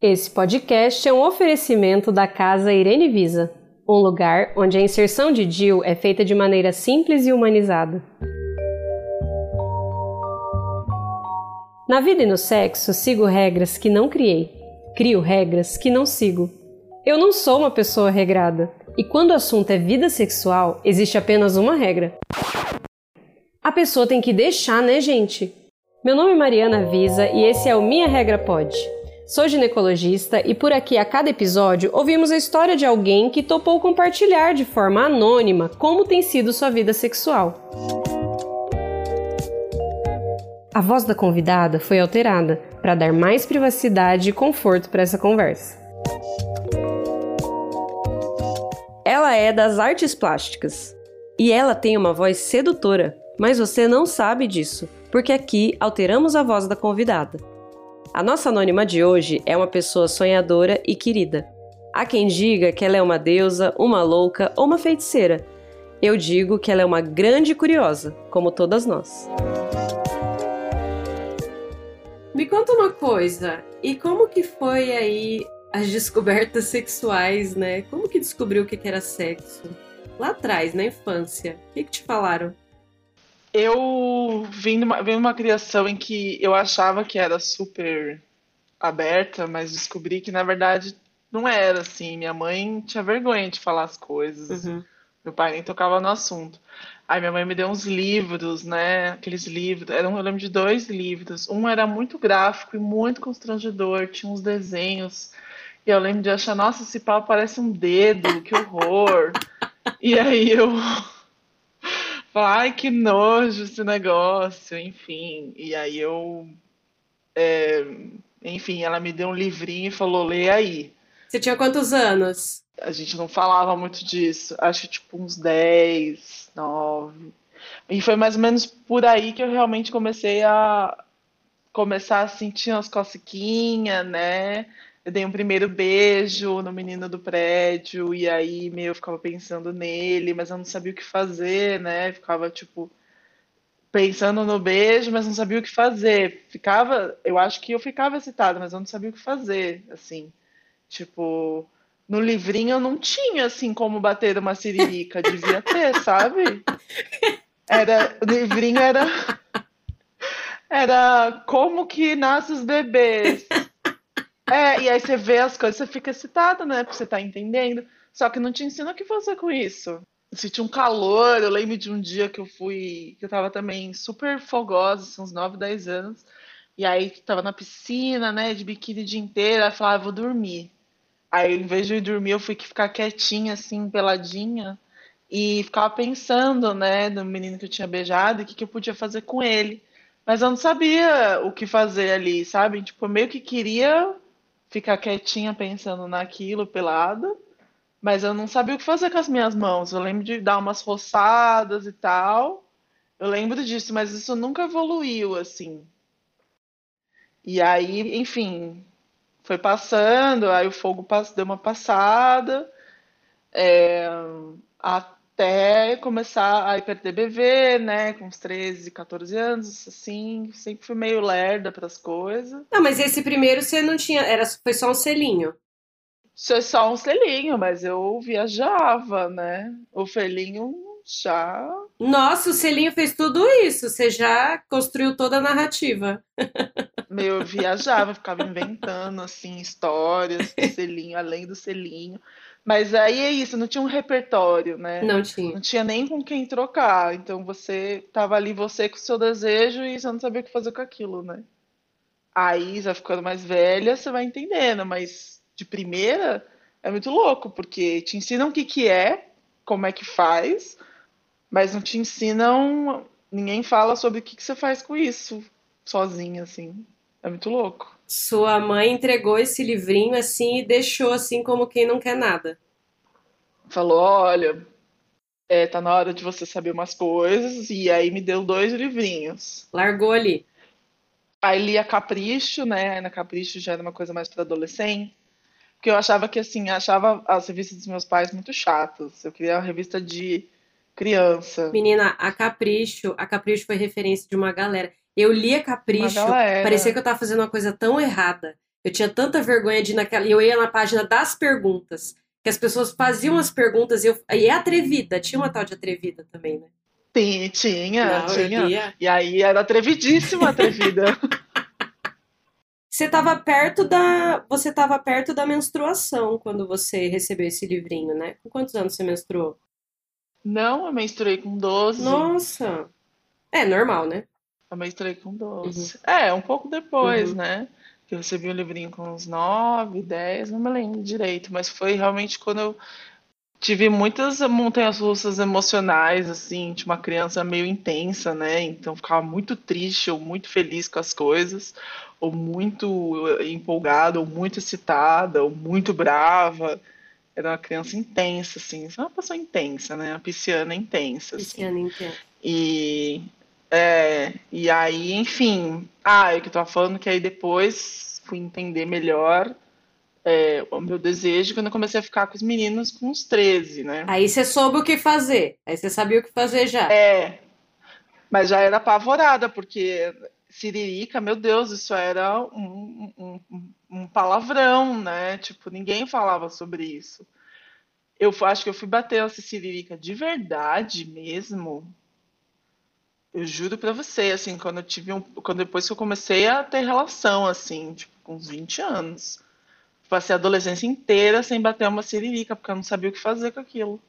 Esse podcast é um oferecimento da Casa Irene Visa, um lugar onde a inserção de DIL é feita de maneira simples e humanizada. Na vida e no sexo, sigo regras que não criei. Crio regras que não sigo. Eu não sou uma pessoa regrada, e quando o assunto é vida sexual, existe apenas uma regra. A pessoa tem que deixar, né, gente? Meu nome é Mariana Visa e esse é o Minha Regra Pode. Sou ginecologista e por aqui a cada episódio ouvimos a história de alguém que topou compartilhar de forma anônima como tem sido sua vida sexual. A voz da convidada foi alterada para dar mais privacidade e conforto para essa conversa. Ela é das artes plásticas e ela tem uma voz sedutora, mas você não sabe disso, porque aqui alteramos a voz da convidada. A nossa anônima de hoje é uma pessoa sonhadora e querida. Há quem diga que ela é uma deusa, uma louca ou uma feiticeira. Eu digo que ela é uma grande curiosa, como todas nós. Me conta uma coisa, e como que foi aí as descobertas sexuais, né? Como que descobriu o que era sexo? Lá atrás, na infância, o que, que te falaram? Eu vim numa, vim numa criação em que eu achava que era super aberta, mas descobri que na verdade não era assim. Minha mãe tinha vergonha de falar as coisas. Uhum. Meu pai nem tocava no assunto. Aí minha mãe me deu uns livros, né? Aqueles livros. Eram, eu lembro de dois livros. Um era muito gráfico e muito constrangedor, tinha uns desenhos. E eu lembro de achar, nossa, esse pau parece um dedo, que horror. e aí eu ai, que nojo esse negócio, enfim. E aí eu. É, enfim, ela me deu um livrinho e falou: lê aí. Você tinha quantos anos? A gente não falava muito disso. Acho que tipo uns 10, 9. E foi mais ou menos por aí que eu realmente comecei a começar a sentir umas cosquinhas, né? Eu dei um primeiro beijo no menino do prédio, e aí meio eu ficava pensando nele, mas eu não sabia o que fazer, né? Ficava tipo pensando no beijo, mas não sabia o que fazer. Ficava, eu acho que eu ficava excitada, mas eu não sabia o que fazer, assim. Tipo, no livrinho eu não tinha assim como bater uma siririca, devia ter, sabe? Era, o livrinho era era como que nascem os bebês. É, e aí você vê as coisas, você fica excitado, né? Porque você tá entendendo. Só que não te ensina o que fazer com isso. senti um calor, eu lembro de um dia que eu fui, que eu tava também super fogosa, assim, uns 9, 10 anos. E aí tava na piscina, né, de biquíni o dia inteiro, aí falava, ah, vou dormir. Aí, em vez de eu ir dormir, eu fui ficar quietinha, assim, peladinha, e ficava pensando, né, no menino que eu tinha beijado e o que, que eu podia fazer com ele. Mas eu não sabia o que fazer ali, sabe? Tipo, eu meio que queria ficar quietinha pensando naquilo pelada, mas eu não sabia o que fazer com as minhas mãos. Eu lembro de dar umas roçadas e tal. Eu lembro disso, mas isso nunca evoluiu assim. E aí, enfim, foi passando, aí o fogo deu uma passada. É, até começar a ir perder bebê, né, com uns 13, 14 anos, assim, sempre fui meio lerda para as coisas. Não, mas esse primeiro você não tinha, era foi só um selinho. Foi só um selinho, mas eu viajava, né? O selinho já. Nossa, o selinho fez tudo isso. Você já construiu toda a narrativa. Meu, eu viajava, ficava inventando assim histórias do selinho, além do selinho. Mas aí é isso, não tinha um repertório, né? Não tinha. Não tinha nem com quem trocar. Então você tava ali, você com o seu desejo, e você não sabia o que fazer com aquilo, né? Aí, já ficando mais velha, você vai entendendo, mas de primeira é muito louco, porque te ensinam o que, que é, como é que faz, mas não te ensinam. Ninguém fala sobre o que, que você faz com isso, sozinha, assim. É muito louco sua mãe entregou esse livrinho assim e deixou assim como quem não quer nada. Falou, olha, é, tá na hora de você saber umas coisas, e aí me deu dois livrinhos. Largou ali. Aí li a Capricho, né? Na Capricho já era uma coisa mais para adolescente. Porque eu achava que, assim, achava as revistas dos meus pais muito chatas. Eu queria uma revista de criança. Menina, a Capricho, a Capricho foi referência de uma galera. Eu lia Capricho, parecia que eu tava fazendo uma coisa tão errada. Eu tinha tanta vergonha de ir naquela. E eu ia na página das perguntas. Que as pessoas faziam as perguntas e eu. E é atrevida, tinha uma tal de atrevida também, né? Sim, tinha, Não, tinha. E aí era atrevidíssima, atrevida. Você estava perto da. Você estava perto da menstruação quando você recebeu esse livrinho, né? Com quantos anos você menstruou? Não, eu menstruei com 12. Nossa! É normal, né? Eu menstruei com 12. Uhum. É, um pouco depois, uhum. né? Que eu recebi o livrinho com uns 9, 10, não me lembro direito, mas foi realmente quando eu tive muitas montanhas russas emocionais, assim, de uma criança meio intensa, né? Então ficava muito triste ou muito feliz com as coisas, ou muito empolgada, ou muito excitada, ou muito brava. Era uma criança intensa, assim, uma pessoa intensa, né? A pisciana intensa. Assim. Pisciana intensa. E é, e aí, enfim, ah, é que eu tava falando que aí depois fui entender melhor é, o meu desejo quando eu comecei a ficar com os meninos com uns 13, né? Aí você soube o que fazer, aí você sabia o que fazer já. É, mas já era apavorada, porque Siririca, meu Deus, isso era um, um, um palavrão, né? Tipo, ninguém falava sobre isso. Eu acho que eu fui bater essa Siririca de verdade mesmo eu juro pra você, assim, quando eu tive um. Quando depois que eu comecei a ter relação, assim, tipo, com uns 20 anos. Passei a adolescência inteira sem bater uma siririca, porque eu não sabia o que fazer com aquilo.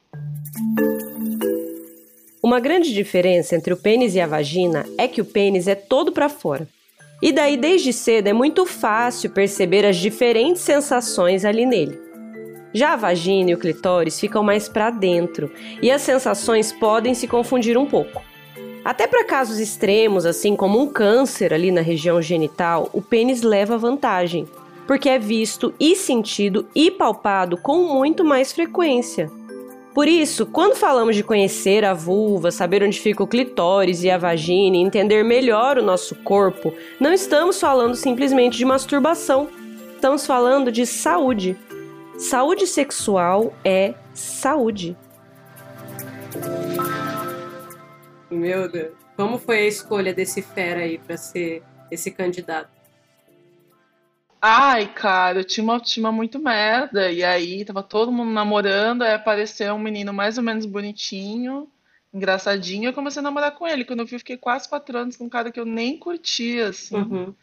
Uma grande diferença entre o pênis e a vagina é que o pênis é todo para fora. E daí, desde cedo, é muito fácil perceber as diferentes sensações ali nele. Já a vagina e o clitóris ficam mais para dentro, e as sensações podem se confundir um pouco. Até para casos extremos, assim como um câncer ali na região genital, o pênis leva vantagem, porque é visto e sentido e palpado com muito mais frequência. Por isso, quando falamos de conhecer a vulva, saber onde fica o clitóris e a vagina entender melhor o nosso corpo, não estamos falando simplesmente de masturbação. Estamos falando de saúde. Saúde sexual é saúde. Meu Deus. Como foi a escolha desse fera aí para ser esse candidato? Ai, cara, eu tinha uma autoestima muito merda. E aí tava todo mundo namorando, aí apareceu um menino mais ou menos bonitinho, engraçadinho. Eu comecei a namorar com ele. Quando eu vi, eu fiquei quase quatro anos com um cara que eu nem curtia, assim. Uhum.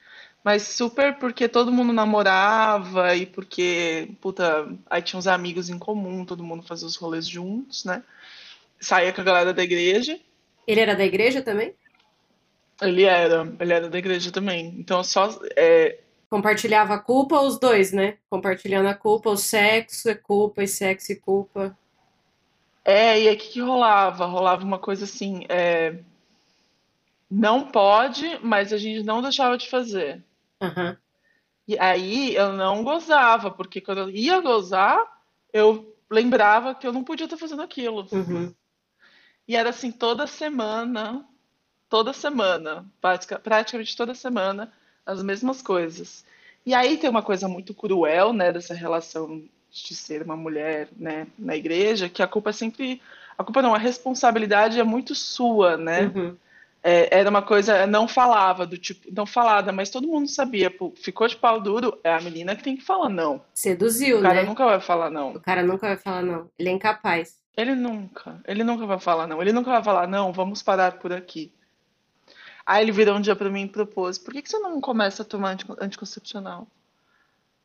Mas super porque todo mundo namorava e porque, puta, aí tinha uns amigos em comum, todo mundo fazia os rolês juntos, né? Saía com a galera da igreja. Ele era da igreja também? Ele era, ele era da igreja também. Então só. É... Compartilhava a culpa os dois, né? Compartilhando a culpa, o sexo é culpa, e sexo e culpa. É, e aí o que, que rolava? Rolava uma coisa assim, é... não pode, mas a gente não deixava de fazer. Uhum. E aí eu não gozava, porque quando eu ia gozar, eu lembrava que eu não podia estar fazendo aquilo. Uhum. E era assim toda semana, toda semana, praticamente toda semana, as mesmas coisas. E aí tem uma coisa muito cruel, né, dessa relação de ser uma mulher, né, na igreja, que a culpa é sempre, a culpa não, a responsabilidade é muito sua, né? Uhum. É, era uma coisa, não falava do tipo, não falada, mas todo mundo sabia, pô, ficou de pau duro, é a menina que tem que falar não. Seduziu, né? O cara né? nunca vai falar não. O cara nunca vai falar não. Ele é incapaz. Ele nunca, ele nunca vai falar não. Ele nunca vai falar não, vamos parar por aqui. Aí ele virou um dia para mim e propôs: por que, que você não começa a tomar anticoncepcional?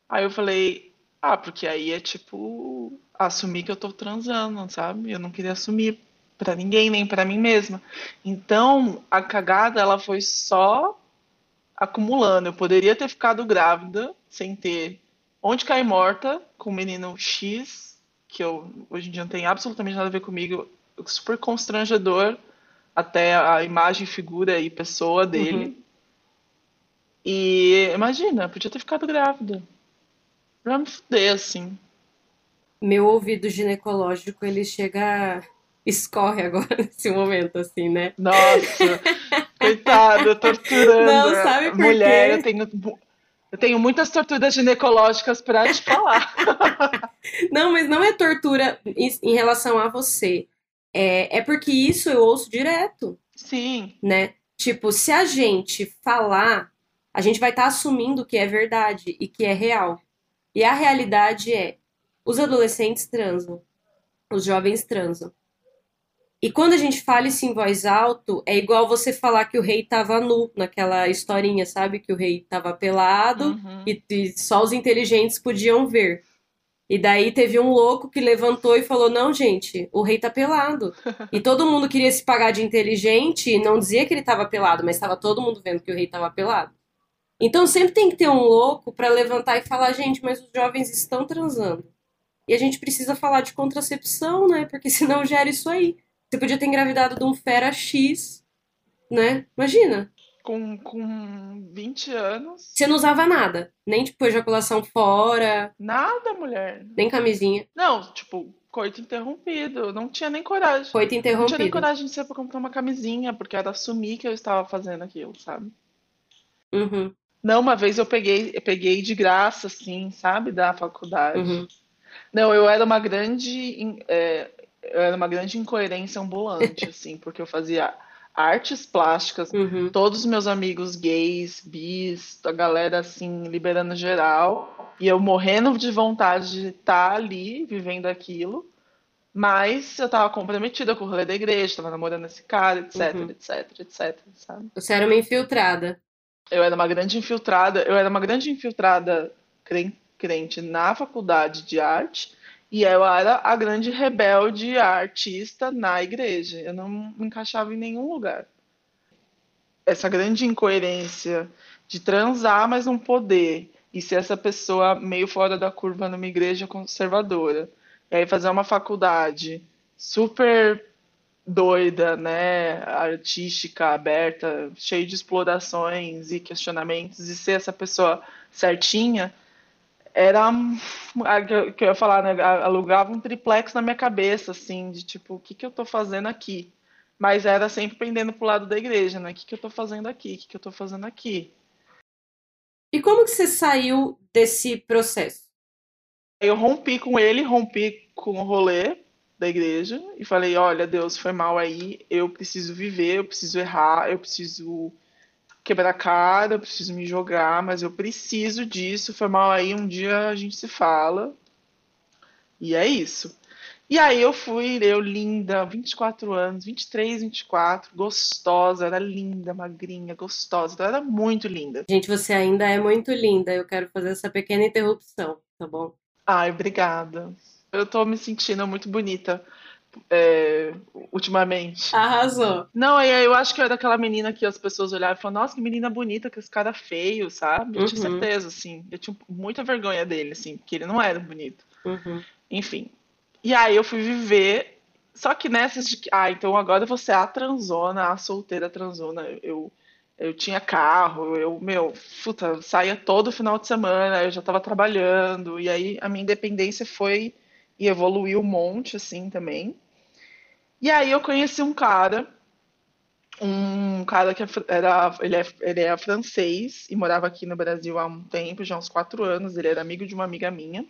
Aí eu falei: ah, porque aí é tipo assumir que eu tô transando, sabe? Eu não queria assumir para ninguém, nem para mim mesma. Então a cagada ela foi só acumulando. Eu poderia ter ficado grávida sem ter onde cair morta com o menino X que eu hoje em dia não tem absolutamente nada a ver comigo, super constrangedor até a imagem, figura e pessoa dele. Uhum. E imagina, podia ter ficado grávida. Pra me fuder, assim. Meu ouvido ginecológico, ele chega. escorre agora nesse momento, assim, né? Nossa! coitada, torturando. Não, sabe por Mulher, quê? eu tenho eu tenho muitas torturas ginecológicas para te falar. não, mas não é tortura em relação a você. É, é porque isso eu ouço direto. Sim. Né? Tipo, se a gente falar a gente vai estar tá assumindo que é verdade e que é real. E a realidade é: os adolescentes transam, os jovens transam. E quando a gente fala isso em voz alto, é igual você falar que o rei estava nu naquela historinha, sabe? Que o rei estava pelado uhum. e, e só os inteligentes podiam ver. E daí teve um louco que levantou e falou: Não, gente, o rei tá pelado. E todo mundo queria se pagar de inteligente e não dizia que ele tava pelado, mas estava todo mundo vendo que o rei tava pelado. Então sempre tem que ter um louco para levantar e falar: Gente, mas os jovens estão transando. E a gente precisa falar de contracepção, né? Porque senão gera isso aí. Você podia ter engravidado de um fera X, né? Imagina. Com, com 20 anos. Você não usava nada. Nem, tipo, ejaculação fora. Nada, mulher. Nem camisinha. Não, tipo, coito interrompido. Não tinha nem coragem. Coito interrompido. Não tinha nem coragem de ser pra comprar uma camisinha, porque era assumir que eu estava fazendo aquilo, sabe? Uhum. Não, uma vez eu peguei, eu peguei de graça, assim, sabe, da faculdade. Uhum. Não, eu era uma grande. É, era uma grande incoerência ambulante, assim, porque eu fazia artes plásticas, uhum. todos os meus amigos gays, bis, a galera assim, liberando geral, e eu morrendo de vontade de estar tá ali, vivendo aquilo, mas eu tava comprometida com o rolê da igreja, tava namorando esse cara, etc, uhum. etc, etc, sabe? Você era uma infiltrada. Eu era uma grande infiltrada, eu era uma grande infiltrada crente na faculdade de arte, e eu era a grande rebelde a artista na igreja. Eu não me encaixava em nenhum lugar. Essa grande incoerência de transar, mas não poder. E ser essa pessoa meio fora da curva numa igreja conservadora. E aí fazer uma faculdade super doida, né, artística, aberta, cheia de explorações e questionamentos, e ser essa pessoa certinha, era que eu ia falar, né? Alugava um triplex na minha cabeça, assim, de tipo, o que, que eu tô fazendo aqui? Mas era sempre pendendo pro lado da igreja, né? O que, que eu tô fazendo aqui? O que, que eu tô fazendo aqui? E como que você saiu desse processo? Eu rompi com ele, rompi com o rolê da igreja e falei, olha, Deus, foi mal aí, eu preciso viver, eu preciso errar, eu preciso quebrar a cara, eu preciso me jogar, mas eu preciso disso. Foi mal aí, um dia a gente se fala. E é isso. E aí eu fui, eu linda, 24 anos, 23, 24, gostosa, era linda, magrinha, gostosa, então era muito linda. Gente, você ainda é muito linda. Eu quero fazer essa pequena interrupção, tá bom? Ai, obrigada. Eu tô me sentindo muito bonita é, ultimamente. Arrasou. Não, eu acho que eu era aquela menina que as pessoas olhavam e falavam, nossa, que menina bonita, que esse cara feio, sabe? Eu uhum. tinha certeza, assim. Eu tinha muita vergonha dele, assim, porque ele não era bonito. Uhum. Enfim. E aí eu fui viver. Só que nessas de. Ah, então agora você é a transona, a solteira transona. Eu, eu tinha carro, eu, meu, puta, saía todo final de semana, eu já tava trabalhando. E aí a minha independência foi e evoluiu um monte, assim, também. E aí eu conheci um cara, um cara que é era, ele é, ele é francês e morava aqui no Brasil há um tempo, já uns quatro anos. Ele era amigo de uma amiga minha,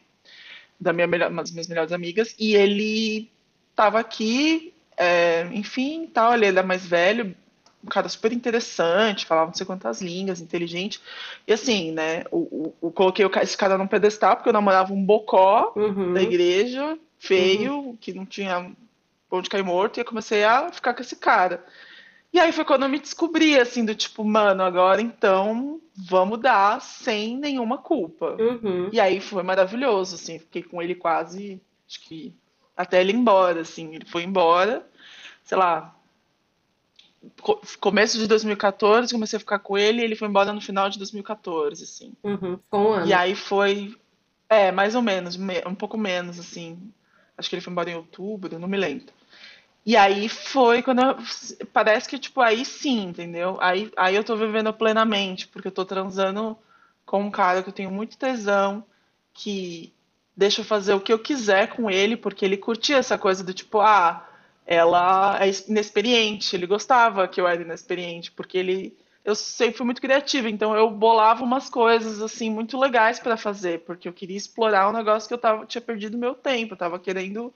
da minha melhor, uma das minhas melhores amigas, e ele estava aqui, é, enfim, tal. Ele era mais velho, um cara super interessante, falava não sei quantas línguas, inteligente. E assim, né, o, coloquei esse cara num pedestal porque eu namorava um bocó uhum. da igreja, feio, uhum. que não tinha onde cair morto, e eu comecei a ficar com esse cara. E aí foi quando eu me descobri, assim, do tipo, mano, agora então vamos dar sem nenhuma culpa. Uhum. E aí foi maravilhoso, assim, fiquei com ele quase, acho que até ele ir embora, assim, ele foi embora, sei lá, começo de 2014, comecei a ficar com ele e ele foi embora no final de 2014, assim. Uhum, um ano. E aí foi, é, mais ou menos, um pouco menos, assim, acho que ele foi embora em outubro, não me lembro. E aí foi quando eu, parece que tipo aí sim, entendeu? Aí, aí eu tô vivendo plenamente, porque eu tô transando com um cara que eu tenho muito tesão, que deixa eu fazer o que eu quiser com ele, porque ele curtia essa coisa do tipo, ah, ela é inexperiente, ele gostava que eu era inexperiente, porque ele eu sempre fui muito criativa, então eu bolava umas coisas assim muito legais para fazer, porque eu queria explorar um negócio que eu tava, tinha perdido meu tempo, eu tava querendo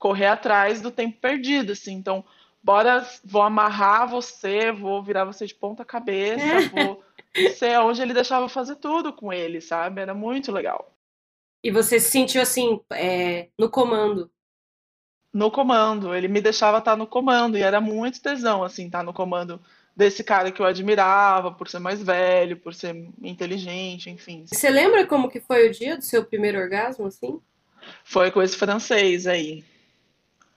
correr atrás do tempo perdido, assim. Então, bora, vou amarrar você, vou virar você de ponta cabeça, vou ser onde ele deixava fazer tudo com ele, sabe? Era muito legal. E você se sentiu assim, é, no comando? No comando, ele me deixava estar no comando e era muito tesão, assim, estar no comando desse cara que eu admirava por ser mais velho, por ser inteligente, enfim. Você lembra como que foi o dia do seu primeiro orgasmo, assim? Foi com esse francês aí.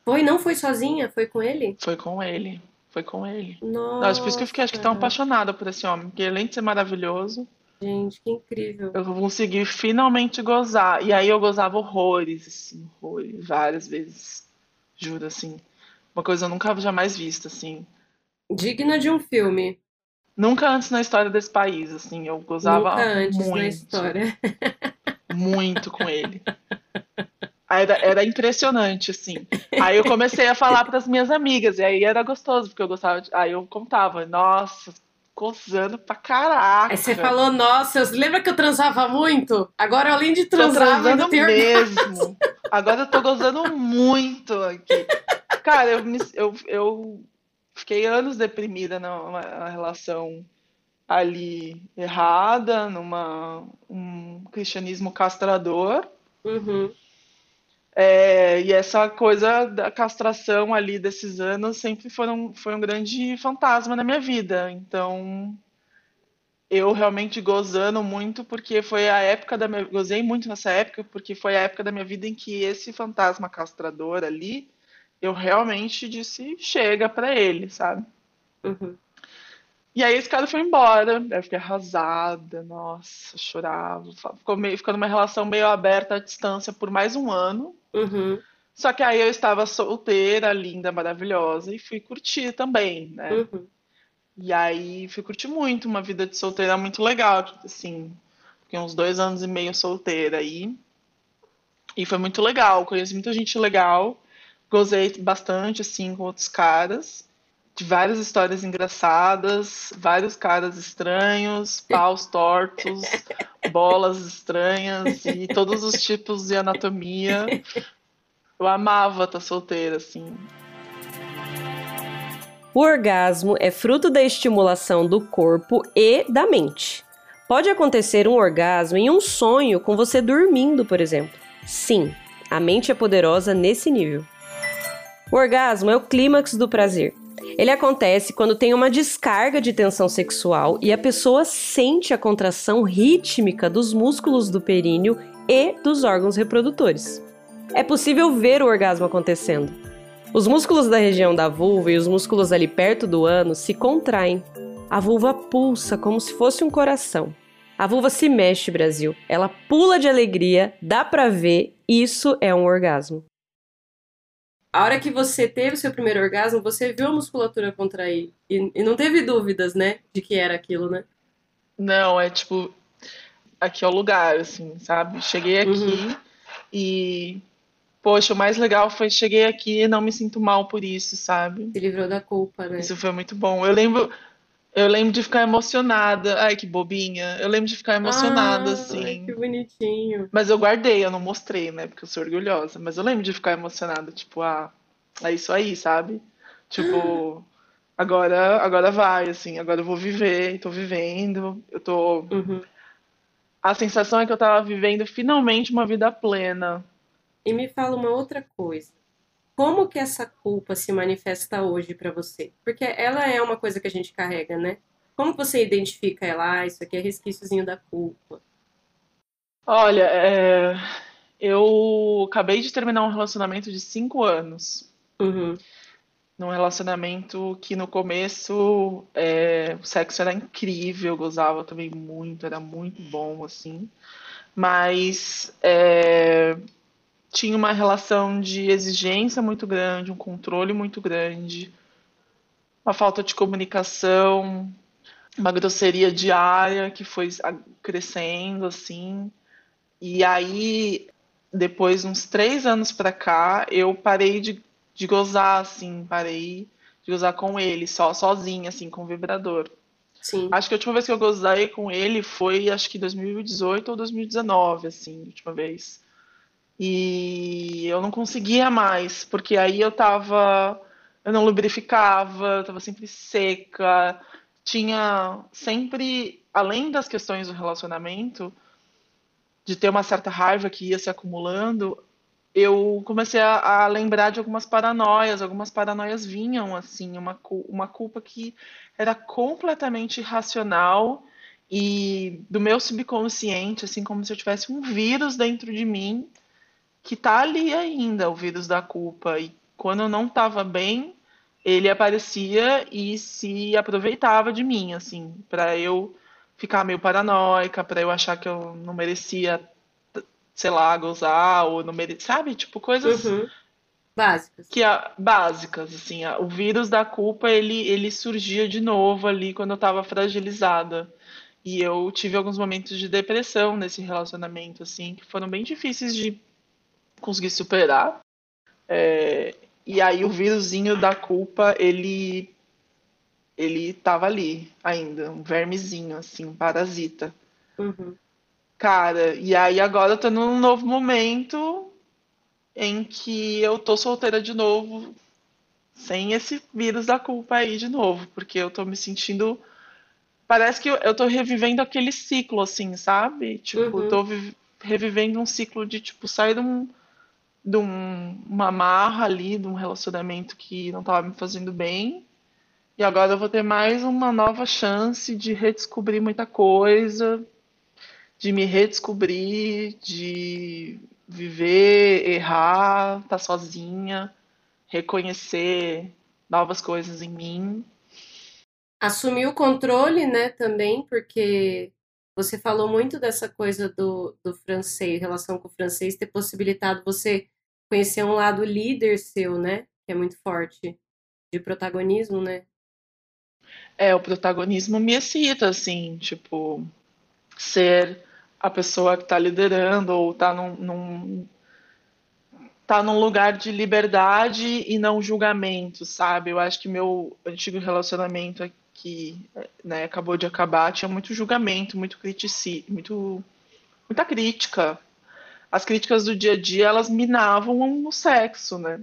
Foi? Não foi sozinha? Foi com ele? Foi com ele. Foi com ele. Nossa. Nossa, por isso que eu fiquei acho que tão apaixonada por esse homem, porque além de ser maravilhoso, Gente, que incrível. eu consegui finalmente gozar. E aí eu gozava horrores, assim, horrores, várias vezes. Juro, assim. Uma coisa eu nunca jamais vista, assim. Digna de um filme. Nunca antes na história desse país, assim. Eu gozava Nunca antes muito. na história. muito com ele. Era, era impressionante, assim. Aí eu comecei a falar para as minhas amigas, e aí era gostoso, porque eu gostava de... Aí eu contava, nossa, gozando pra caraca. Aí você falou, nossa, lembra que eu transava muito? Agora, além de Tô transar, eu ainda transando mesmo. Agora eu tô gozando muito aqui. Cara, eu, me- eu, eu fiquei anos deprimida numa numa relação ali errada, numa um cristianismo castrador. Uhum. É, e essa coisa da castração ali desses anos sempre foram, foi um grande fantasma na minha vida. Então, eu realmente gozando muito, porque foi a época da minha. Gozei muito nessa época, porque foi a época da minha vida em que esse fantasma castrador ali, eu realmente disse chega pra ele, sabe? Uhum. E aí esse cara foi embora, eu fiquei arrasada, nossa, chorava. Ficou, meio, ficou numa relação meio aberta à distância por mais um ano. Uhum. Só que aí eu estava solteira, linda, maravilhosa, e fui curtir também, né? Uhum. E aí fui curtir muito, uma vida de solteira muito legal, assim, fiquei uns dois anos e meio solteira aí. E foi muito legal, conheci muita gente legal, gozei bastante, assim, com outros caras, de várias histórias engraçadas, vários caras estranhos, paus tortos, bolas estranhas e todos os tipos de anatomia. Eu amava estar solteira, assim. O orgasmo é fruto da estimulação do corpo e da mente. Pode acontecer um orgasmo em um sonho com você dormindo, por exemplo. Sim, a mente é poderosa nesse nível. O orgasmo é o clímax do prazer. Ele acontece quando tem uma descarga de tensão sexual e a pessoa sente a contração rítmica dos músculos do períneo e dos órgãos reprodutores. É possível ver o orgasmo acontecendo. Os músculos da região da vulva e os músculos ali perto do ânus se contraem. A vulva pulsa como se fosse um coração. A vulva se mexe, Brasil. Ela pula de alegria, dá pra ver, isso é um orgasmo. A hora que você teve o seu primeiro orgasmo, você viu a musculatura contrair. E, e não teve dúvidas, né? De que era aquilo, né? Não, é tipo, aqui é o lugar, assim, sabe? Cheguei aqui Uhum. e, poxa, o mais legal foi cheguei aqui e não me sinto mal por isso, sabe? Se livrou da culpa, né? Isso foi muito bom. Eu lembro, eu lembro de ficar emocionada. Ai, que bobinha. Eu lembro de ficar emocionada, Ah, assim. que bonitinho. Mas eu guardei, eu não mostrei, né? Porque eu sou orgulhosa. Mas eu lembro de ficar emocionada, tipo, ah, é isso aí, sabe? Tipo, agora, agora vai, assim, agora eu vou viver, tô vivendo, eu tô. Uhum. A sensação é que eu tava vivendo finalmente uma vida plena. E me fala uma outra coisa. Como que essa culpa se manifesta hoje pra você? Porque ela é uma coisa que a gente carrega, né? Como você identifica ela? Ah, isso aqui é resquíciozinho da culpa. Olha, é, eu acabei de terminar um relacionamento de cinco anos. Uhum. Num relacionamento que no começo é, o sexo era incrível, eu gozava também muito, era muito bom, assim. Mas é, tinha uma relação de exigência muito grande, um controle muito grande, uma falta de comunicação, uma grosseria diária que foi crescendo, assim. E aí, depois, uns três anos pra cá, eu parei de, de gozar, assim, parei de gozar com ele, só, sozinha, assim, com vibrador. Sim. Acho que a última vez que eu gozei com ele foi, acho que 2018 ou 2019, assim, a última vez. E eu não conseguia mais, porque aí eu tava, eu não lubrificava, eu tava sempre seca, tinha sempre além das questões do relacionamento, de ter uma certa raiva que ia se acumulando, eu comecei a, a, lembrar de algumas paranoias, algumas paranoias vinham assim, uma, uma culpa que era completamente irracional e do meu subconsciente, assim como se eu tivesse um vírus dentro de mim que tá ali ainda, o vírus da culpa. E quando eu não estava bem, ele aparecia e se aproveitava de mim, assim, para eu ficar meio paranoica, para eu achar que eu não merecia sei lá, gozar ou não merecer, sabe? Tipo, coisas uhum. básicas. Que a, básicas, assim, a, o vírus da culpa, ele, ele surgia de novo ali quando eu tava fragilizada. E eu tive alguns momentos de depressão nesse relacionamento, assim, que foram bem difíceis de conseguir superar. É, e aí o vírusinho da culpa, ele ele tava ali ainda, um vermezinho, assim, um parasita. Uhum. Cara, e aí agora eu tô num novo momento em que eu tô solteira de novo, sem esse vírus da culpa aí de novo, porque eu tô me sentindo. Parece que eu, eu tô revivendo aquele ciclo, assim, sabe? Tipo, uhum. tô revivendo um ciclo de, tipo, sair de, um, de um, uma marra ali, de um relacionamento que não tava me fazendo bem. E agora eu vou ter mais uma nova chance de redescobrir muita coisa, de me redescobrir, de viver, errar, estar tá sozinha, reconhecer novas coisas em mim. Assumir o controle, né, também, porque você falou muito dessa coisa do, do francês, relação com o francês, ter possibilitado você conhecer um lado líder seu, né, que é muito forte, de protagonismo, né? É, o protagonismo me excita, assim, tipo, ser a pessoa que está liderando ou está num, num, tá num lugar de liberdade e não julgamento, sabe? Eu acho que meu antigo relacionamento que né, acabou de acabar tinha muito julgamento, muito critici, muito muita crítica. As críticas do dia a dia elas minavam o sexo, né?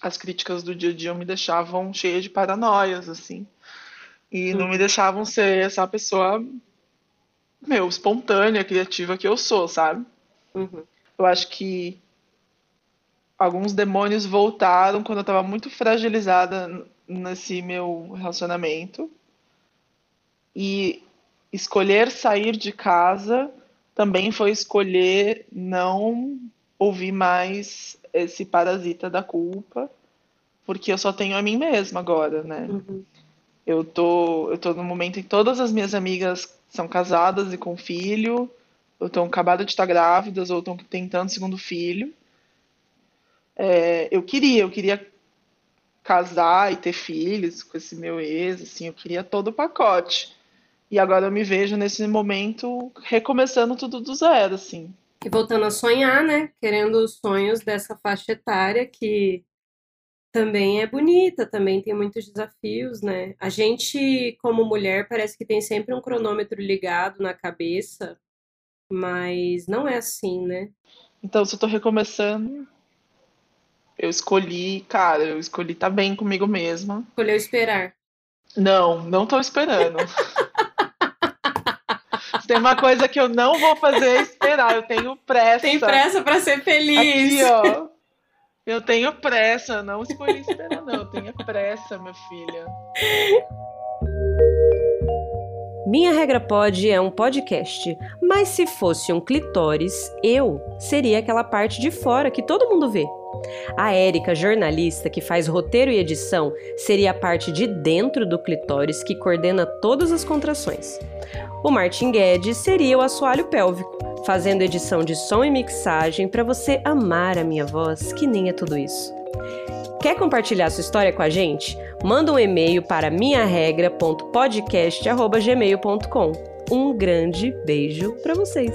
As críticas do dia a dia me deixavam cheia de paranoias, assim, e não me deixavam ser essa pessoa meu, espontânea, criativa que eu sou, sabe? Uhum. Eu acho que alguns demônios voltaram quando eu tava muito fragilizada nesse meu relacionamento. E escolher sair de casa também foi escolher não ouvir mais esse parasita da culpa, porque eu só tenho a mim mesma agora, né? Uhum. Eu tô, eu tô no momento em que todas as minhas amigas são casadas e com filho, ou estão acabadas de estar grávidas, ou estão tentando segundo filho. É, eu queria, eu queria casar e ter filhos com esse meu ex, assim, eu queria todo o pacote. E agora eu me vejo nesse momento recomeçando tudo do zero, assim. E voltando a sonhar, né? Querendo os sonhos dessa faixa etária que também é bonita, também tem muitos desafios, né? A gente, como mulher, parece que tem sempre um cronômetro ligado na cabeça, mas não é assim, né? Então, se eu tô recomeçando, eu escolhi, cara, eu escolhi estar tá bem comigo mesma. Escolheu esperar. Não, não tô esperando. Tem uma coisa que eu não vou fazer é esperar, eu tenho pressa. Tem pressa para ser feliz. Aqui, ó. Eu tenho pressa, não escolhi esperar, não. Eu tenho pressa, minha filha. Minha Regra Pod é um podcast, mas se fosse um clitóris, eu seria aquela parte de fora que todo mundo vê. A Érica, jornalista que faz roteiro e edição, seria a parte de dentro do clitóris que coordena todas as contrações. O Martin Guedes seria o assoalho pélvico, fazendo edição de som e mixagem para você amar a minha voz, que nem é tudo isso. Quer compartilhar sua história com a gente? Manda um e-mail para minharegra.podcast@gmail.com. Um grande beijo para vocês.